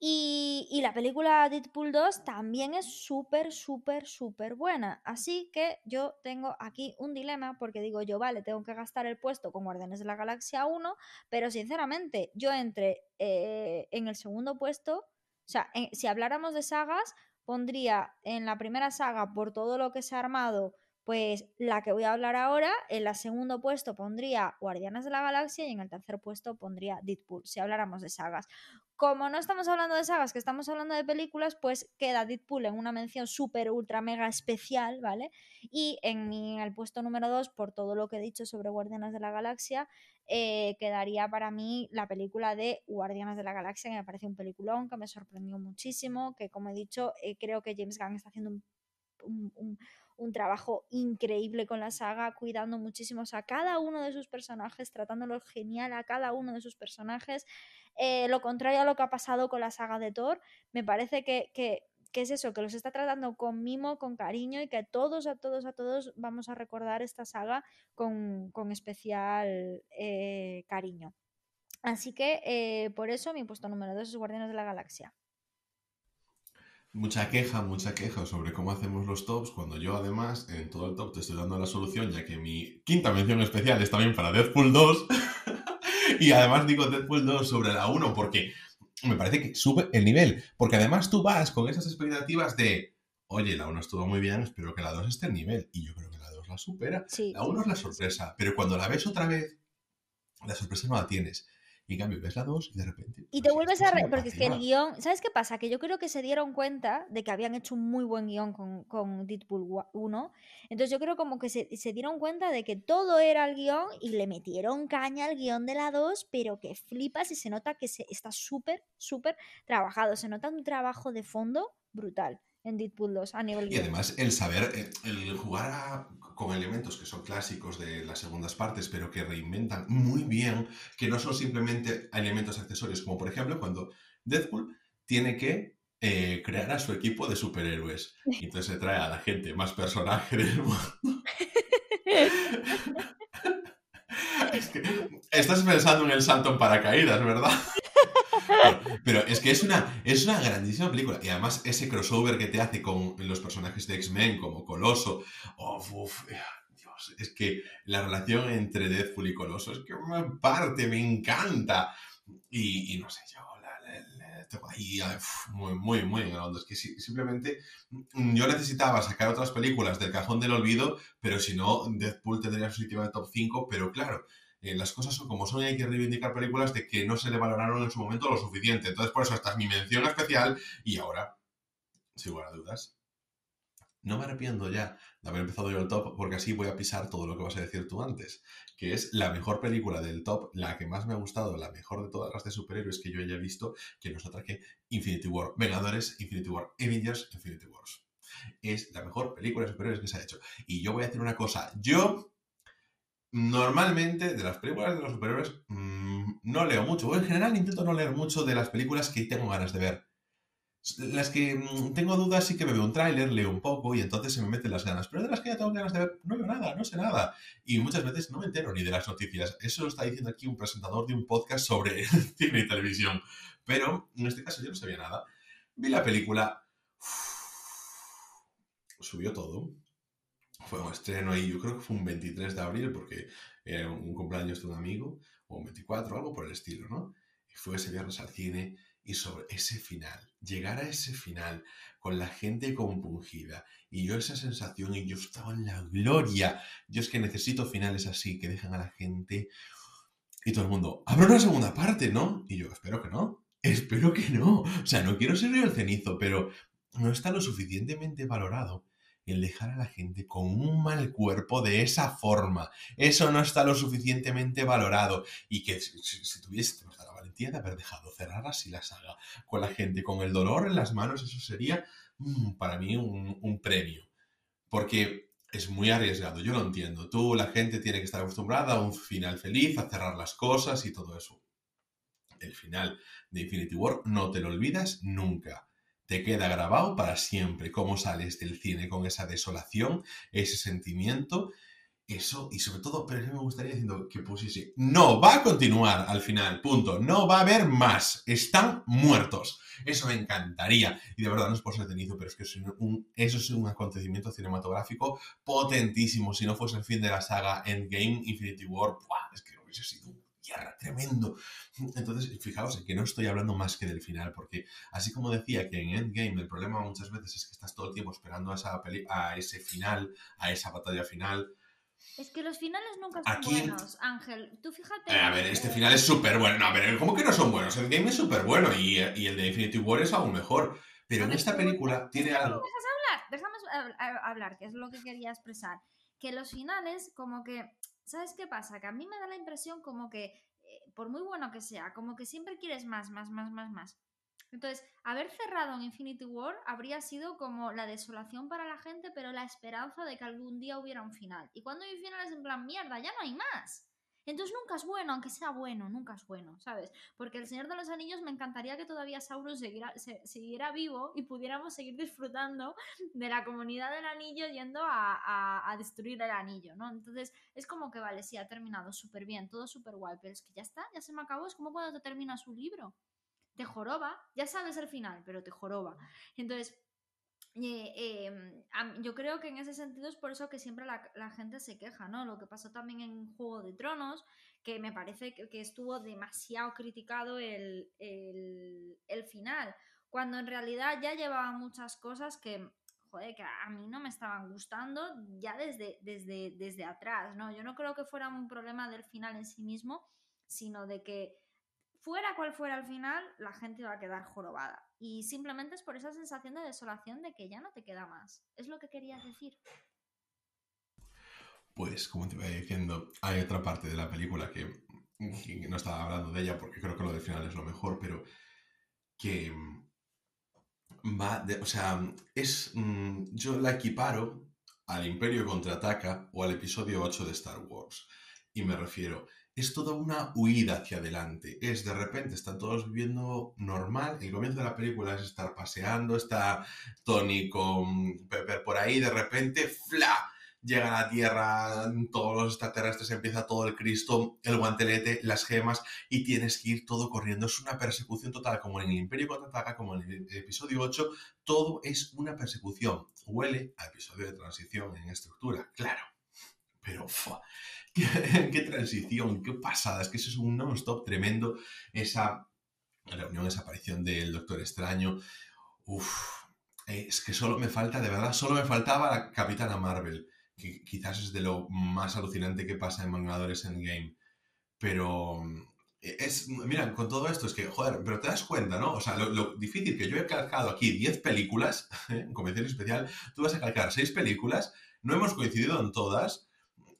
A: Y, la película Deadpool 2 también es súper, súper, súper buena. Así que yo tengo aquí un dilema porque digo yo, vale, tengo que gastar el puesto con Guardianes de la Galaxia 1, pero sinceramente yo entre eh, en el segundo puesto, o sea, si habláramos de sagas, pondría en la primera saga por todo lo que se ha armado pues la que voy a hablar ahora, en el segundo puesto pondría Guardianes de la Galaxia y en el tercer puesto pondría Deadpool, si habláramos de sagas. Como no estamos hablando de sagas, que estamos hablando de películas, pues queda Deadpool en una mención súper, ultra, mega especial, ¿vale? Y en, el puesto número 2, por todo lo que he dicho sobre Guardianes de la Galaxia, eh, quedaría para mí la película de Guardianes de la Galaxia, que me parece un peliculón, que me sorprendió muchísimo, que como he dicho, eh, creo que James Gunn está haciendo un un, trabajo increíble con la saga, cuidando muchísimos a cada uno de sus personajes, tratándolos genial a cada uno de sus personajes. Eh, lo contrario a lo que ha pasado con la saga de Thor, me parece que, que es eso, que los está tratando con mimo, con cariño y que todos, a todos, a todos vamos a recordar esta saga con, especial eh, cariño. Así que eh, por eso mi puesto número 2 es Guardianes de la Galaxia.
B: Mucha queja, mucha queja sobre cómo hacemos los tops, cuando yo además en todo el top te estoy dando la solución, ya que mi quinta mención especial es también para Deadpool 2. y además digo Deadpool 2 sobre la 1 porque me parece que sube el nivel. Porque además tú vas con esas expectativas de, oye, la 1 estuvo muy bien, espero que la 2 esté en nivel. Y yo creo que la 2 la supera. la 1 es la sorpresa, pero cuando la ves otra vez, la sorpresa no la tienes. Y en cambio ves la 2 y de repente.
A: Y te pues, vuelves a. porque es que el guion. ¿Sabes qué pasa? Que yo creo que se dieron cuenta de que habían hecho un muy buen guion con, con Deadpool 1. Entonces yo creo como que se, se, dieron cuenta de que todo era el guion y le metieron caña al guion de la 2, pero que flipas y se nota que se, está súper, súper trabajado. Se nota un trabajo de fondo brutal en Deadpool 2 a nivel
B: Y además el saber, eh, el jugar con elementos que son clásicos de las segundas partes, pero que reinventan muy bien, que no son simplemente elementos accesorios, como por ejemplo cuando Deadpool tiene que eh, crear a su equipo de superhéroes. Y entonces se trae a la gente más personaje del mundo. es que estás pensando en el salto en paracaídas, ¿verdad? Pero es que es una, es una grandísima película. Y además ese crossover que te hace con los personajes de X-Men, como Coloso. Dios, es que la relación entre Deadpool y Coloso es que me parte, me encanta. Y, no sé, yo ahí muy, muy, muy en Es que simplemente mm, yo necesitaba sacar otras películas del cajón del olvido, pero si no, Deadpool tendría su sitio en top 5. Pero claro, eh, las cosas son como son y hay que reivindicar películas de que no se le valoraron en su momento lo suficiente. Entonces, por eso esta es mi mención especial y ahora, sin lugar a dudas, no me arrepiento ya de haber empezado yo el top porque así voy a pisar todo lo que vas a decir tú antes, que es la mejor película del top, la que más me ha gustado, la mejor de todas las de superhéroes que yo haya visto, que no es otra que Infinity War, Vengadores, Infinity War, Avengers, Infinity Wars. Es la mejor película de superhéroes que se ha hecho. Y yo voy a decir una cosa, yo Normalmente, de las películas de los superhéroes, mm, no leo mucho. O en general intento no leer mucho de las películas que tengo ganas de ver. Las que mm, tengo dudas sí que me veo un tráiler, leo un poco y entonces se me meten las ganas. Pero de las que ya tengo ganas de ver, no veo nada, no sé nada. Y muchas veces no me entero ni de las noticias. Eso lo está diciendo aquí un presentador de un podcast sobre cine y televisión. Pero en este caso yo no sabía nada. Vi la película. subió todo fue un estreno y yo creo que fue un 23 de abril porque era un cumpleaños de un amigo, o un 24, algo por el estilo, ¿no? Y fue ese viernes al cine y sobre ese final, llegar a ese final con la gente compungida y yo esa sensación y yo estaba en la gloria. Yo es que necesito finales así que dejan a la gente y todo el mundo, habrá una segunda parte, ¿no? Y yo, espero que no, espero que no. O sea, no quiero ser yo el cenizo, pero no está lo suficientemente valorado el dejar a la gente con un mal cuerpo de esa forma. Eso no está lo suficientemente valorado. Y que si, tuviese la valentía de haber dejado cerrar así la saga con la gente, con el dolor en las manos, eso sería mm, para mí un, un premio. Porque es muy arriesgado, yo lo entiendo. Tú, la gente tiene que estar acostumbrada a un final feliz, a cerrar las cosas y todo eso. El final de Infinity War no te lo olvidas nunca te queda grabado para siempre cómo sales del cine con esa desolación, ese sentimiento, eso, y sobre todo, pero me gustaría diciendo que pusiese, no va a continuar al final, punto, no va a haber más, están muertos. Eso me encantaría. Y de verdad no es por ser tenido, pero es que eso es un acontecimiento cinematográfico potentísimo. Si no fuese el fin de la saga Endgame, Infinity War, es que hubiese sido un tierra, tremendo. Entonces, fijaos en que no estoy hablando más que del final, porque así como decía que en Endgame el problema muchas veces es que estás todo el tiempo esperando a, esa a ese final, a esa batalla final.
A: Es que los finales nunca son buenos, Ángel. Tú fíjate.
B: Eh, a ver, este final es súper bueno. No, a ver, ¿cómo que no son buenos? El game es súper bueno y, y, el de Infinity War es aún mejor. Pero en esta película tiene algo.
A: ¿Dejas hablar? Déjame hablar, que es lo que quería expresar. Que los finales, como que ¿Sabes qué pasa? Que a mí me da la impresión como que, eh, por muy bueno que sea, como que siempre quieres más, más, más, más, más. Entonces, haber cerrado en Infinity War habría sido como la desolación para la gente, pero la esperanza de que algún día hubiera un final. Y cuando hay un final es en plan, mierda, ya no hay más. Entonces nunca es bueno, aunque sea bueno, nunca es bueno, ¿sabes? Porque el Señor de los Anillos me encantaría que todavía Sauron siguiera, vivo y pudiéramos seguir disfrutando de la comunidad del anillo yendo a, destruir el anillo, ¿no? Entonces es como que, vale, sí, ha terminado súper bien, todo súper guay, pero es que ya está, ya se me acabó, es como cuando te terminas un libro. Te joroba, ya sabes el final, pero te joroba. Entonces, eh, yo creo que en ese sentido es por eso que siempre la, gente se queja, ¿no? Lo que pasó también en Juego de Tronos, que me parece que, estuvo demasiado criticado el, final, cuando en realidad ya llevaba muchas cosas que, joder, que a mí no me estaban gustando ya desde, desde, desde atrás, ¿no? Yo no creo que fuera un problema del final en sí mismo, sino de que fuera cual fuera el final, la gente va a quedar jorobada. Y simplemente es por esa sensación de desolación de que ya no te queda más. Es lo que querías decir.
B: Pues, como te iba diciendo, hay otra parte de la película que, no estaba hablando de ella porque creo que lo del final es lo mejor, pero que va, de, o sea, es, mm, yo la equiparo al Imperio contraataca o al episodio 8 de Star Wars. Y me refiero, es toda una huida hacia adelante. Es de repente, están todos viviendo normal. El comienzo de la película es estar paseando, está Tony con Pepper por ahí, de repente, ¡fla! Llega a la Tierra, todos los extraterrestres, empieza todo el Cristo, el guantelete, las gemas, y tienes que ir todo corriendo. Es una persecución total, como en el Imperio contraataca, como en el episodio 8, todo es una persecución. Huele a episodio de transición en estructura, claro. Pero, qué, transición, qué pasada, es que eso es un non-stop tremendo, esa reunión, esa aparición del Doctor Extraño, uff, es que solo me falta, de verdad, solo me faltaba la Capitana Marvel, que quizás es de lo más alucinante que pasa en Mangadores Endgame, pero es, mira, con todo esto es que, joder, pero te das cuenta, ¿no? O sea, lo, difícil que yo he calcado aquí 10 películas, en convención especial, tú vas a calcar 6 películas, no hemos coincidido en todas,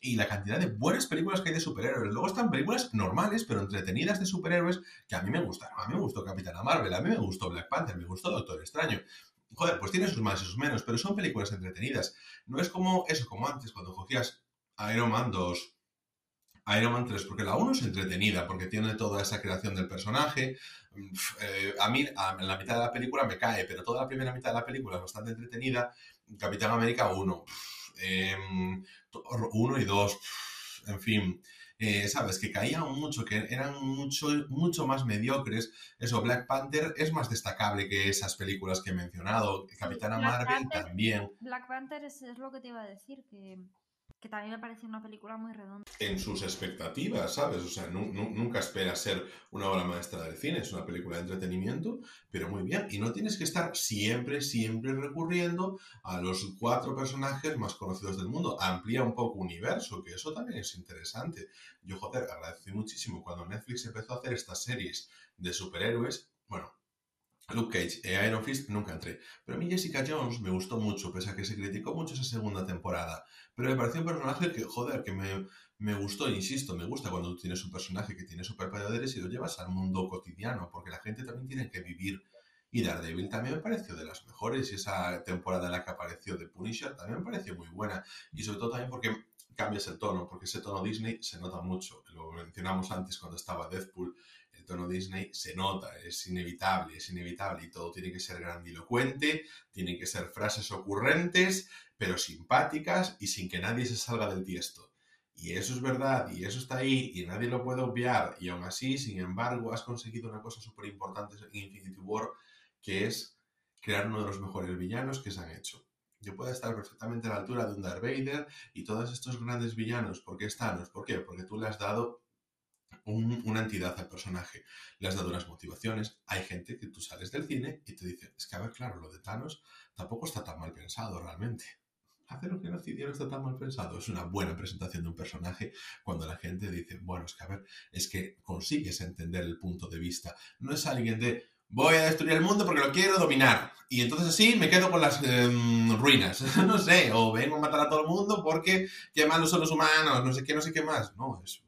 B: y la cantidad de buenas películas que hay de superhéroes. Luego están películas normales, pero entretenidas de superhéroes que a mí me gustaron. A mí me gustó Capitana Marvel, a mí me gustó Black Panther, me gustó Doctor Extraño. Joder, pues tiene sus más y sus menos, pero son películas entretenidas. No es como eso, como antes, cuando cogías Iron Man 2, Iron Man 3, porque la 1 es entretenida, porque tiene toda esa creación del personaje. Eh, a mí, en la mitad de la película me cae, pero toda la primera mitad de la película es bastante entretenida. Capitán América 1, Em, uno y dos, en fin, eh, sabes, que caían mucho, que eran mucho, mucho más mediocres. Eso, Black Panther es más destacable que esas películas que he mencionado. Capitana Marvel también.
A: Black Panther es, es, lo que te iba a decir, que que también me parece una película muy redonda.
B: En sus expectativas, ¿sabes? O sea, nunca espera ser una obra maestra del cine, es una película de entretenimiento, pero muy bien. Y no tienes que estar siempre, siempre recurriendo a los cuatro personajes más conocidos del mundo. Amplía un poco universo, que eso también es interesante. Yo, joder, agradecí muchísimo cuando Netflix empezó a hacer estas series de superhéroes. Bueno, Luke Cage e Iron Fist nunca entré. Pero a mí Jessica Jones me gustó mucho, pese a que se criticó mucho esa segunda temporada. Pero me pareció un personaje que, joder, que me, me gustó, insisto, me gusta cuando tú tienes un personaje que tiene superpoderes y lo llevas al mundo cotidiano, porque la gente también tiene que vivir. Y Daredevil también me pareció de las mejores, y esa temporada en la que apareció The Punisher también me pareció muy buena. Y sobre todo también porque cambias el tono, porque ese tono Disney se nota mucho. Lo mencionamos antes cuando estaba Deadpool tono Disney se nota, es inevitable, es inevitable y todo tiene que ser grandilocuente, tienen que ser frases ocurrentes, pero simpáticas y sin que nadie se salga del tiesto. Y eso es verdad, y eso está ahí, y nadie lo puede obviar, y aún así, sin embargo, has conseguido una cosa súper importante en Infinity War, que es crear uno de los mejores villanos que se han hecho. Yo puedo estar perfectamente a la altura de un Darth Vader y todos estos grandes villanos. ¿Por qué están? ¿Por qué? Porque tú le has dado una entidad al personaje, le has dado unas motivaciones. Hay gente que tú sales del cine y te dice, es que a ver, claro, lo de Thanos tampoco está tan mal pensado realmente. Hacer un genocidio no está tan mal pensado. Es una buena presentación de un personaje cuando la gente dice, bueno, es que a ver, es que consigues entender el punto de vista. No es alguien de, voy a destruir el mundo porque lo quiero dominar. Y entonces así me quedo con las em, ruinas. no sé, o vengo a matar a todo el mundo porque qué malos son los humanos, no sé qué, no sé qué más. No, es,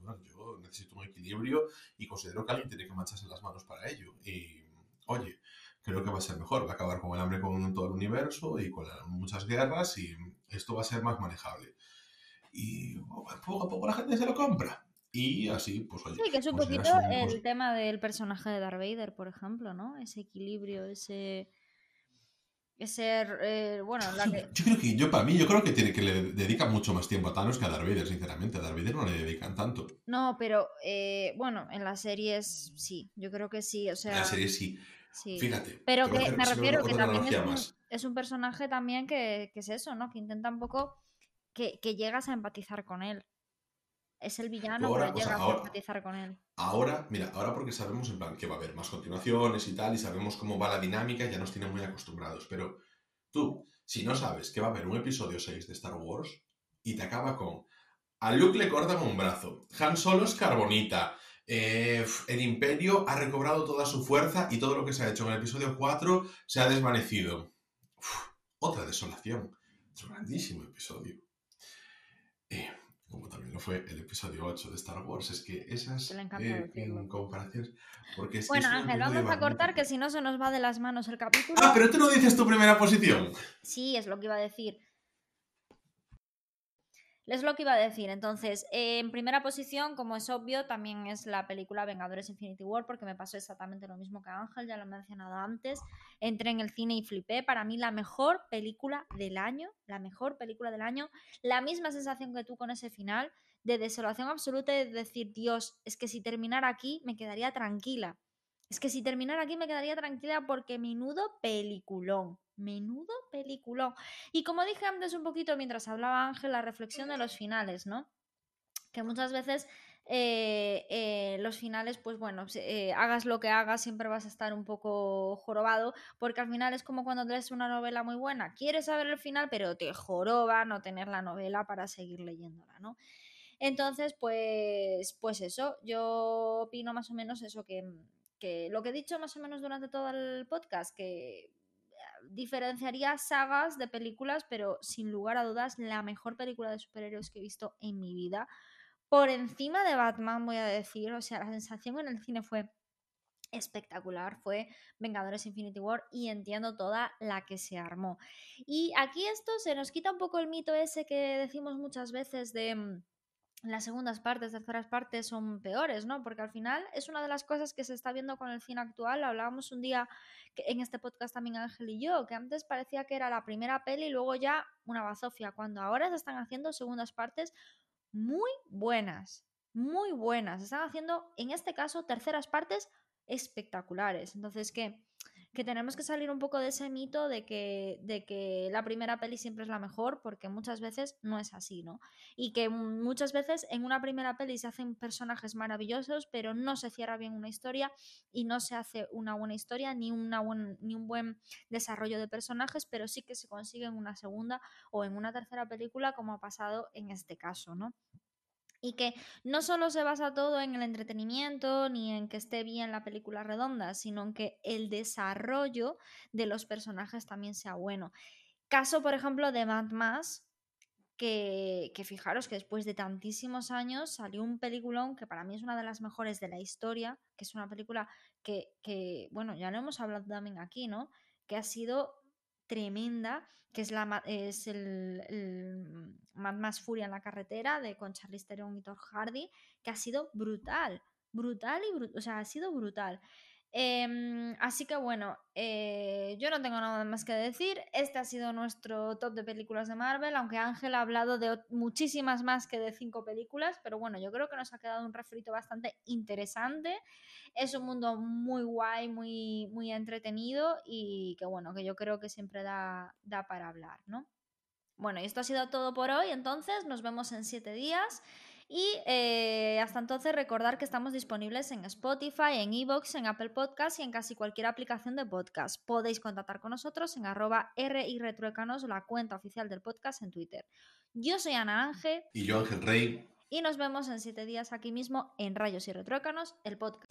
B: necesito un equilibrio y considero que alguien tiene que mancharse las manos para ello. Y, oye, creo que va a ser mejor. Va a acabar con el hambre con todo el universo y con muchas guerras y esto va a ser más manejable. Y poco a poco la gente se lo compra. Y así, pues oye.
A: Sí, que es un
B: pues,
A: poquito el
B: pues,
A: tema del personaje de Darth Vader, por ejemplo, ¿no? Ese equilibrio, ese. Ese. eh, bueno, la
B: yo,
A: que.
B: yo creo que, yo para mí, yo creo que tiene que le dedica mucho más tiempo a Thanos que a Darth Vader, sinceramente. A Darth Vader no le dedican tanto.
A: No, pero eh, bueno, en las series sí, yo creo que sí, o sea.
B: En la serie sí.
A: sí.
B: Fíjate.
A: Pero que me refiero que también es un, es un personaje también que, que es eso, ¿no? Que intenta un poco que, que llegas a empatizar con él. Es el villano,
B: ahora,
A: pero
B: sea,
A: a
B: ahora-
A: empatizar con él.
B: Ahora, mira, ahora porque sabemos en plan que va a haber más continuaciones y tal, y sabemos cómo va la dinámica, ya nos tienen muy acostumbrados. Pero tú, si no sabes que va a haber un episodio 6 de Star Wars y te acaba con a Luke le cortan un brazo, Han Solo es carbonita, eh, el Imperio ha recobrado toda su fuerza y todo lo que se ha hecho en el episodio 4 se ha desvanecido. Uf, otra desolación. Es un grandísimo episodio. Eh, como también lo fue el episodio 8 de Star Wars. Es que esas eh, comparaciones. Porque es
A: Bueno, Ángel, vamos a cortar que si no se nos va de las manos el capítulo.
B: Ah, pero tú no dices tu primera posición.
A: Sí, es lo que iba a decir. Es lo que iba a decir. Entonces, en primera posición, como es obvio, también es la película Vengadores Infinity War, porque me pasó exactamente lo mismo que Ángel, ya lo he mencionado antes. Entré en el cine y flipé. Para mí, la mejor película del año, la mejor película del año. La misma sensación que tú con ese final, de desolación absoluta de decir, Dios, es que si terminara aquí me quedaría tranquila. Es que si terminara aquí me quedaría tranquila porque menudo peliculón. Menudo peliculón. Y como dije antes un poquito mientras hablaba Ángel, la reflexión de los finales, ¿no? Que muchas veces eh, eh, los finales, pues bueno, eh, hagas lo que hagas, siempre vas a estar un poco jorobado, porque al final es como cuando lees una novela muy buena, quieres saber el final, pero te joroba no tener la novela para seguir leyéndola, ¿no? Entonces, pues, pues eso, yo opino más o menos eso que, que lo que he dicho más o menos durante todo el podcast, que diferenciaría sagas de películas, pero sin lugar a dudas, la mejor película de superhéroes que he visto en mi vida. Por encima de Batman, voy a decir, o sea, la sensación en el cine fue espectacular, fue Vengadores Infinity War y entiendo toda la que se armó. Y aquí esto se nos quita un poco el mito ese que decimos muchas veces de mm, las segundas partes, terceras partes son peores, ¿no? Porque al final es una de las cosas que se está viendo con el cine actual. Hablábamos un día que en este podcast también Ángel y yo, que antes parecía que era la primera peli y luego ya una bazofia, cuando ahora se están haciendo segundas partes muy buenas, muy buenas. Se están haciendo, en este caso, terceras partes espectaculares. Entonces, que que tenemos que salir un poco de ese mito de que, de que la primera peli siempre es la mejor, porque muchas veces no es así, ¿no? Y que muchas veces en una primera peli se hacen personajes maravillosos, pero no se cierra bien una historia y no se hace una buena historia ni, una buen, ni un buen desarrollo de personajes, pero sí que se consigue en una segunda o en una tercera película, como ha pasado en este caso, ¿no? Y que no solo se basa todo en el entretenimiento ni en que esté bien la película redonda, sino en que el desarrollo de los personajes también sea bueno. Caso, por ejemplo, de Mad Max, que, fijaros que después de tantísimos años salió un peliculón que para mí es una de las mejores de la historia, que es una película que, que bueno, ya lo hemos hablado también aquí, ¿no? Que ha sido tremenda, que es, la, es el, el Mad Max Furia en la carretera de con Charlize Theron y Thor Hardy, que ha sido brutal, brutal y brutal, o sea, ha sido brutal. Eh, así que bueno, eh, yo no tengo nada más que decir. Este ha sido nuestro top de películas de Marvel, aunque Ángel ha hablado de muchísimas más que de cinco películas, pero bueno, yo creo que nos ha quedado un refrito bastante interesante. Es un mundo muy guay, muy, muy entretenido y que bueno, que yo creo que siempre da, da para hablar, ¿no? Bueno, y esto ha sido todo por hoy, entonces nos vemos en siete días. Y eh, hasta entonces recordar que estamos disponibles en Spotify, en Evox, en Apple Podcast y en casi cualquier aplicación de podcast. Podéis contactar con nosotros en arroba Retruécanos, la cuenta oficial del podcast en Twitter. Yo soy Ana Ángel.
B: Y yo Ángel Rey.
A: Y nos vemos en siete días aquí mismo en Rayos y Retruécanos, el podcast.